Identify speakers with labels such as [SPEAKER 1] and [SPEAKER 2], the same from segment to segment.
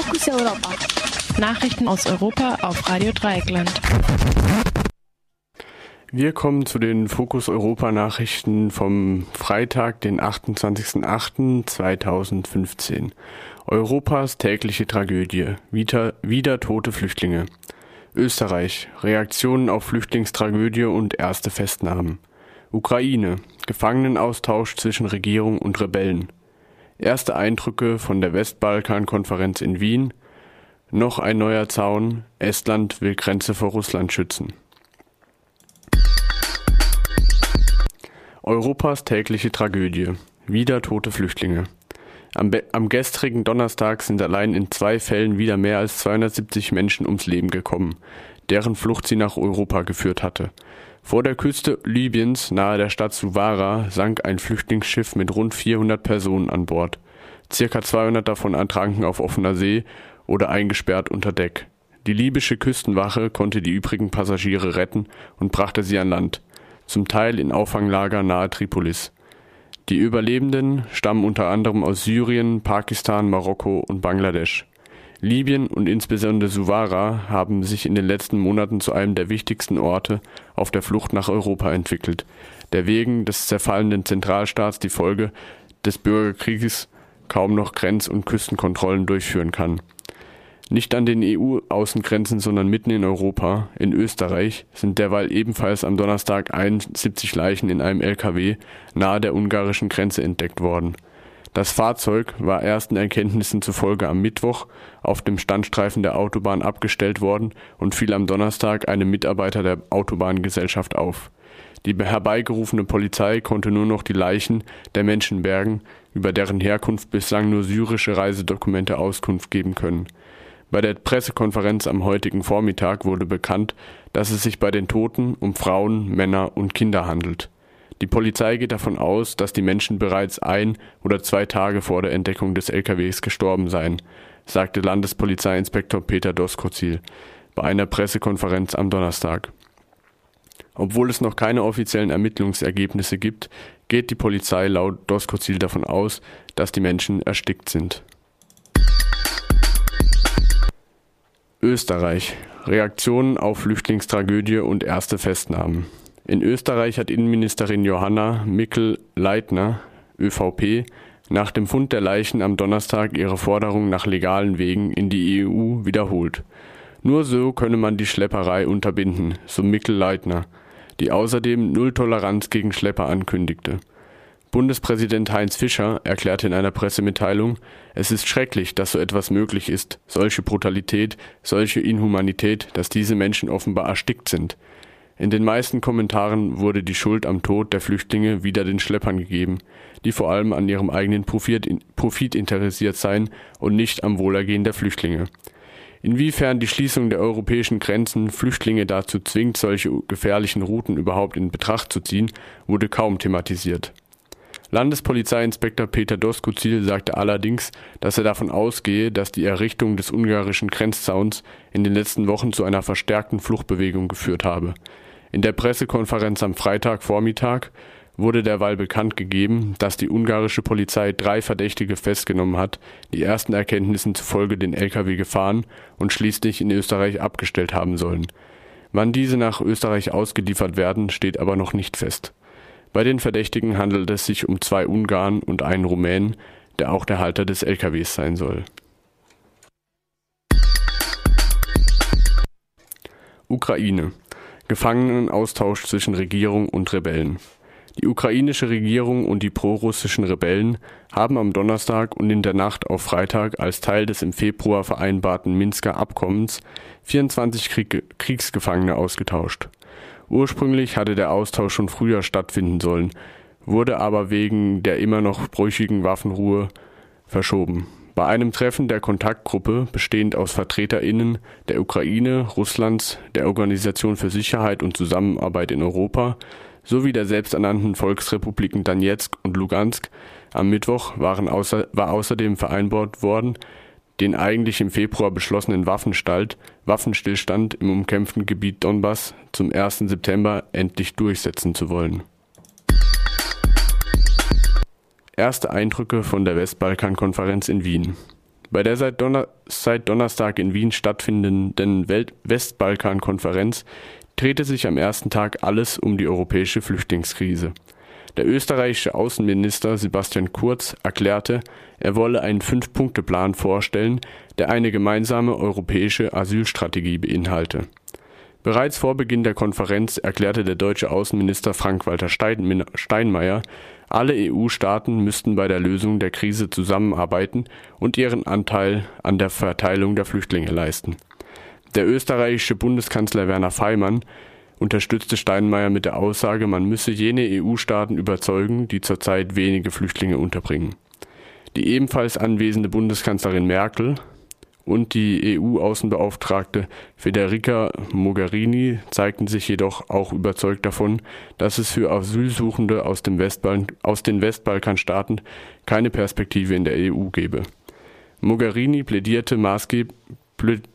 [SPEAKER 1] Fokus Europa.
[SPEAKER 2] Nachrichten aus Europa auf Radio Dreieckland.
[SPEAKER 3] Wir kommen zu den Fokus Europa Nachrichten vom Freitag, den 28.08.2015. Europas tägliche Tragödie. Wieder, wieder tote Flüchtlinge. Österreich. Reaktionen auf Flüchtlingstragödie und erste Festnahmen. Ukraine. Gefangenenaustausch zwischen Regierung und Rebellen. Erste Eindrücke von der Westbalkan-Konferenz in Wien. Noch ein neuer Zaun. Estland will Grenze vor Russland schützen. Europas tägliche Tragödie. Wieder tote Flüchtlinge. Am, am, gestrigen Donnerstag sind allein in zwei Fällen wieder mehr als 270 Menschen ums Leben gekommen, deren Flucht sie nach Europa geführt hatte. Vor der Küste Libyens nahe der Stadt Suvara sank ein Flüchtlingsschiff mit rund 400 Personen an Bord. Circa 200 davon ertranken auf offener See oder eingesperrt unter Deck. Die libysche Küstenwache konnte die übrigen Passagiere retten und brachte sie an Land, zum Teil in Auffanglager nahe Tripolis. Die Überlebenden stammen unter anderem aus Syrien, Pakistan, Marokko und Bangladesch. Libyen und insbesondere Suvara haben sich in den letzten Monaten zu einem der wichtigsten Orte auf der Flucht nach Europa entwickelt, der wegen des zerfallenden Zentralstaats die Folge des Bürgerkrieges kaum noch Grenz- und Küstenkontrollen durchführen kann. Nicht an den EU-Außengrenzen, sondern mitten in Europa, in Österreich, sind derweil ebenfalls am Donnerstag 71 Leichen in einem LKW nahe der ungarischen Grenze entdeckt worden. Das Fahrzeug war ersten Erkenntnissen zufolge am Mittwoch auf dem Standstreifen der Autobahn abgestellt worden und fiel am Donnerstag einem Mitarbeiter der Autobahngesellschaft auf. Die herbeigerufene Polizei konnte nur noch die Leichen der Menschen bergen, über deren Herkunft bislang nur syrische Reisedokumente Auskunft geben können. Bei der Pressekonferenz am heutigen Vormittag wurde bekannt, dass es sich bei den Toten um Frauen, Männer und Kinder handelt. Die Polizei geht davon aus, dass die Menschen bereits ein oder zwei Tage vor der Entdeckung des LKWs gestorben seien, sagte Landespolizeiinspektor Peter Doskozil bei einer Pressekonferenz am Donnerstag. Obwohl es noch keine offiziellen Ermittlungsergebnisse gibt, geht die Polizei laut Doskozil davon aus, dass die Menschen erstickt sind. Österreich. Reaktionen auf Flüchtlingstragödie und erste Festnahmen. In Österreich hat Innenministerin Johanna Mikl-Leitner, ÖVP, nach dem Fund der Leichen am Donnerstag ihre Forderung nach legalen Wegen in die EU wiederholt. Nur so könne man die Schlepperei unterbinden, so Mikl-Leitner, die außerdem Null Toleranz gegen Schlepper ankündigte. Bundespräsident Heinz Fischer erklärte in einer Pressemitteilung, es ist schrecklich, dass so etwas möglich ist, solche Brutalität, solche Inhumanität, dass diese Menschen offenbar erstickt sind. In den meisten Kommentaren wurde die Schuld am Tod der Flüchtlinge wieder den Schleppern gegeben, die vor allem an ihrem eigenen Profit, interessiert seien und nicht am Wohlergehen der Flüchtlinge. Inwiefern die Schließung der europäischen Grenzen Flüchtlinge dazu zwingt, solche gefährlichen Routen überhaupt in Betracht zu ziehen, wurde kaum thematisiert. Landespolizeiinspektor Peter Doskozil sagte allerdings, dass er davon ausgehe, dass die Errichtung des ungarischen Grenzzauns in den letzten Wochen zu einer verstärkten Fluchtbewegung geführt habe. In der Pressekonferenz am Freitagvormittag wurde derweil bekannt gegeben, dass die ungarische Polizei drei Verdächtige festgenommen hat, die ersten Erkenntnissen zufolge den Lkw gefahren und schließlich in Österreich abgestellt haben sollen. Wann diese nach Österreich ausgeliefert werden, steht aber noch nicht fest. Bei den Verdächtigen handelt es sich um zwei Ungarn und einen Rumänen, der auch der Halter des LKWs sein soll. Ukraine. Gefangenenaustausch zwischen Regierung und Rebellen. Die ukrainische Regierung und die prorussischen Rebellen haben am Donnerstag und in der Nacht auf Freitag als Teil des im Februar vereinbarten Minsker Abkommens 24 Krieg Kriegsgefangene ausgetauscht. Ursprünglich hatte der Austausch schon früher stattfinden sollen, wurde aber wegen der immer noch brüchigen Waffenruhe verschoben. Bei einem Treffen der Kontaktgruppe, bestehend aus VertreterInnen der Ukraine, Russlands, der Organisation für Sicherheit und Zusammenarbeit in Europa sowie der selbsternannten Volksrepubliken Donetsk und Lugansk, am Mittwoch waren außer, war außerdem vereinbart worden, den eigentlich im Februar beschlossenen Waffenstillstand im umkämpften Gebiet Donbass zum 1. September endlich durchsetzen zu wollen. Erste Eindrücke von der Westbalkan-Konferenz in Wien. Bei der seit, Donner seit Donnerstag in Wien stattfindenden Westbalkan-Konferenz drehte sich am ersten Tag alles um die europäische Flüchtlingskrise. Der österreichische Außenminister Sebastian Kurz erklärte, er wolle einen Fünf-Punkte-Plan vorstellen, der eine gemeinsame europäische Asylstrategie beinhalte. Bereits vor Beginn der Konferenz erklärte der deutsche Außenminister Frank-Walter Steinmeier, alle EU-Staaten müssten bei der Lösung der Krise zusammenarbeiten und ihren Anteil an der Verteilung der Flüchtlinge leisten. Der österreichische Bundeskanzler Werner Feimann unterstützte Steinmeier mit der Aussage, man müsse jene EU-Staaten überzeugen, die zurzeit wenige Flüchtlinge unterbringen. Die ebenfalls anwesende Bundeskanzlerin Merkel und die EU-Außenbeauftragte Federica Mogherini zeigten sich jedoch auch überzeugt davon, dass es für Asylsuchende aus, dem Westbal aus den Westbalkanstaaten keine Perspektive in der EU gebe. Mogherini plädierte maßgeblich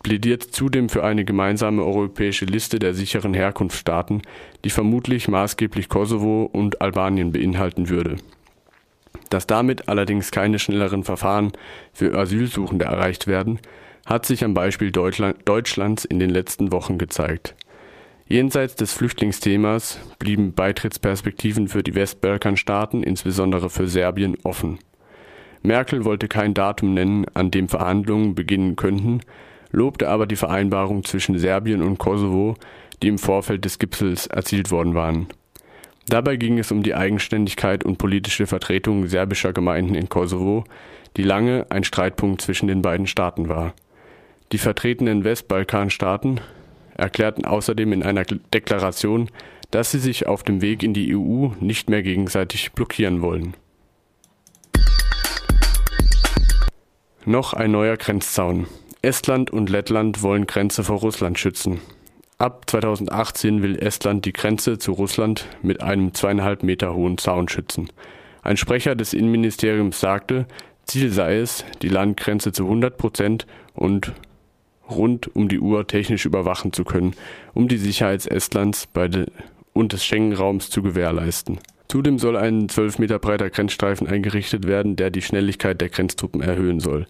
[SPEAKER 3] plädiert zudem für eine gemeinsame europäische Liste der sicheren Herkunftsstaaten, die vermutlich maßgeblich Kosovo und Albanien beinhalten würde. Dass damit allerdings keine schnelleren Verfahren für Asylsuchende erreicht werden, hat sich am Beispiel Deutschland, Deutschlands in den letzten Wochen gezeigt. Jenseits des Flüchtlingsthemas blieben Beitrittsperspektiven für die Westbalkanstaaten, insbesondere für Serbien, offen. Merkel wollte kein Datum nennen, an dem Verhandlungen beginnen könnten, lobte aber die Vereinbarung zwischen Serbien und Kosovo, die im Vorfeld des Gipfels erzielt worden waren. Dabei ging es um die Eigenständigkeit und politische Vertretung serbischer Gemeinden in Kosovo, die lange ein Streitpunkt zwischen den beiden Staaten war. Die vertretenen Westbalkanstaaten erklärten außerdem in einer Deklaration, dass sie sich auf dem Weg in die EU nicht mehr gegenseitig blockieren wollen. Noch ein neuer Grenzzaun. Estland und Lettland wollen Grenze vor Russland schützen. Ab 2018 will Estland die Grenze zu Russland mit einem zweieinhalb Meter hohen Zaun schützen. Ein Sprecher des Innenministeriums sagte, Ziel sei es, die Landgrenze zu 100 Prozent und rund um die Uhr technisch überwachen zu können, um die Sicherheit Estlands und des Schengen-Raums zu gewährleisten. Zudem soll ein 12 Meter breiter Grenzstreifen eingerichtet werden, der die Schnelligkeit der Grenztruppen erhöhen soll.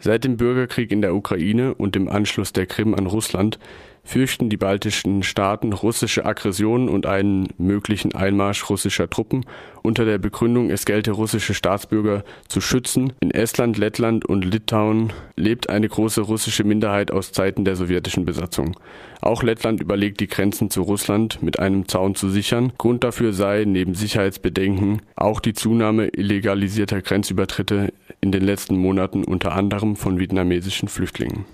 [SPEAKER 3] Seit dem Bürgerkrieg in der Ukraine und dem Anschluss der Krim an Russland fürchten die baltischen Staaten russische Aggressionen und einen möglichen Einmarsch russischer Truppen unter der Begründung, es gelte russische Staatsbürger zu schützen. In Estland, Lettland und Litauen lebt eine große russische Minderheit aus Zeiten der sowjetischen Besatzung. Auch Lettland überlegt, die Grenzen zu Russland mit einem Zaun zu sichern. Grund dafür sei neben Sicherheitsbedenken auch die Zunahme illegalisierter Grenzübertritte in den letzten Monaten unter anderem von vietnamesischen Flüchtlingen.